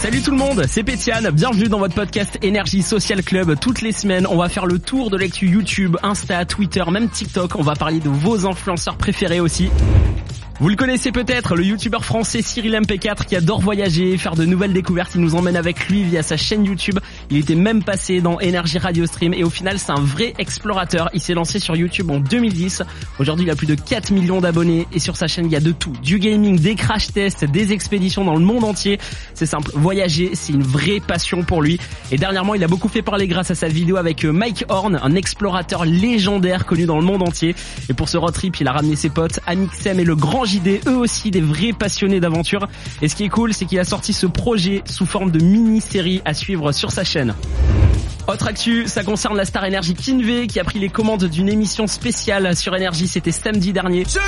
Salut tout le monde, c'est Pétiane, bienvenue dans votre podcast Énergie Social Club. Toutes les semaines, on va faire le tour de l'actu YouTube, Insta, Twitter, même TikTok. On va parler de vos influenceurs préférés aussi. Vous le connaissez peut-être, le youtubeur français Cyril MP4 qui adore voyager, faire de nouvelles découvertes. Il nous emmène avec lui via sa chaîne YouTube. Il était même passé dans Énergie Radio Stream et au final c'est un vrai explorateur. Il s'est lancé sur YouTube en 2010. Aujourd'hui il a plus de 4 millions d'abonnés et sur sa chaîne il y a de tout. Du gaming, des crash tests, des expéditions dans le monde entier. C'est simple, voyager c'est une vraie passion pour lui. Et dernièrement il a beaucoup fait parler grâce à sa vidéo avec euh, Mike Horn, un explorateur légendaire connu dans le monde entier. Et pour ce road trip il a ramené ses potes Anixem et le grand Eux aussi des vrais passionnés d'aventure. Et ce qui est cool, c'est qu'il a sorti ce projet sous forme de mini-série à suivre sur sa chaîne. Autre actu, ça concerne la star énergie Kinvey qui a pris les commandes d'une émission spéciale sur énergie, c'était samedi dernier. Je.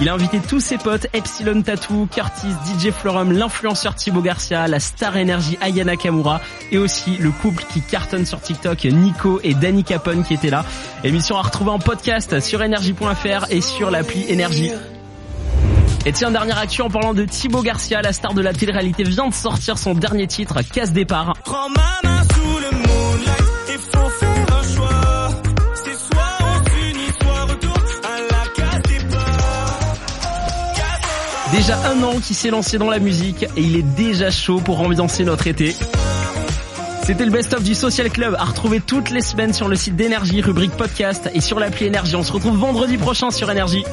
Il a invité tous ses potes, Epsilon Tattoo, Curtis, DJ Florum, l'influenceur Thibaut Garcia, la star énergie Ayana Kamura et aussi le couple qui cartonne sur TikTok, Nico et Danny Capone qui étaient là. Émission à retrouver en podcast sur énergie.fr et sur l'appli Énergie. Et tiens, dernière actu en parlant de Thibaut Garcia, la star de la télé-réalité vient de sortir son dernier titre, Casse Départ. Déjà un an qu'il s'est lancé dans la musique et il est déjà chaud pour ambiancer notre été. C'était le best-of du Social Club à retrouver toutes les semaines sur le site d'énergie, rubrique podcast et sur l'appli énergie. On se retrouve vendredi prochain sur énergie.